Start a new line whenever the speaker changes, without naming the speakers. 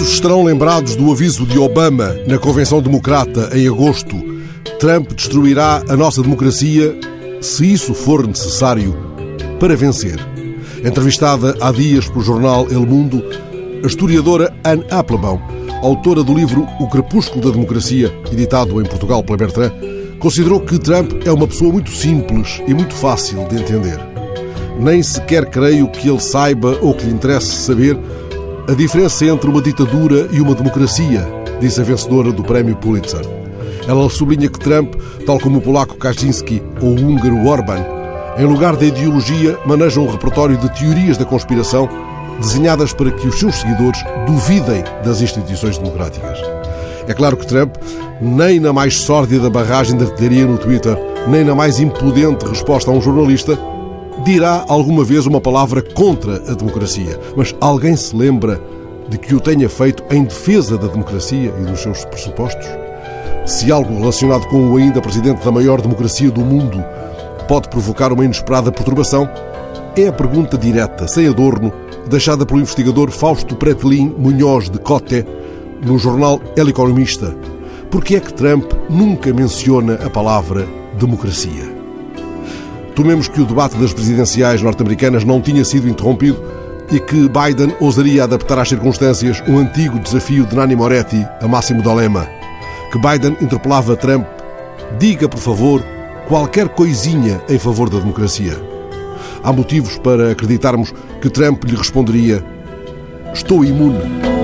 estarão lembrados do aviso de Obama na Convenção Democrata em agosto. Trump destruirá a nossa democracia se isso for necessário para vencer. Entrevistada há dias pelo jornal El Mundo, a historiadora Anne Applebaum, autora do livro O Crepúsculo da Democracia, editado em Portugal pela Bertrand, considerou que Trump é uma pessoa muito simples e muito fácil de entender. Nem sequer creio que ele saiba ou que lhe interesse saber a diferença entre uma ditadura e uma democracia, disse a vencedora do prémio Pulitzer. Ela sublinha que Trump, tal como o polaco Kaczynski ou o húngaro Orban, em lugar da ideologia, maneja um repertório de teorias da conspiração desenhadas para que os seus seguidores duvidem das instituições democráticas. É claro que Trump, nem na mais sórdida barragem de artilharia no Twitter, nem na mais impudente resposta a um jornalista, dirá alguma vez uma palavra contra a democracia. Mas alguém se lembra de que o tenha feito em defesa da democracia e dos seus pressupostos? Se algo relacionado com o ainda presidente da maior democracia do mundo pode provocar uma inesperada perturbação, é a pergunta direta, sem adorno, deixada pelo investigador Fausto Pretelin Munhoz de Cote no jornal El Economista. Por que é que Trump nunca menciona a palavra democracia? Tomemos que o debate das presidenciais norte-americanas não tinha sido interrompido e que Biden ousaria adaptar às circunstâncias um antigo desafio de Nani Moretti a Máximo Dalema, que Biden interpelava Trump: diga, por favor, qualquer coisinha em favor da democracia. Há motivos para acreditarmos que Trump lhe responderia: estou imune.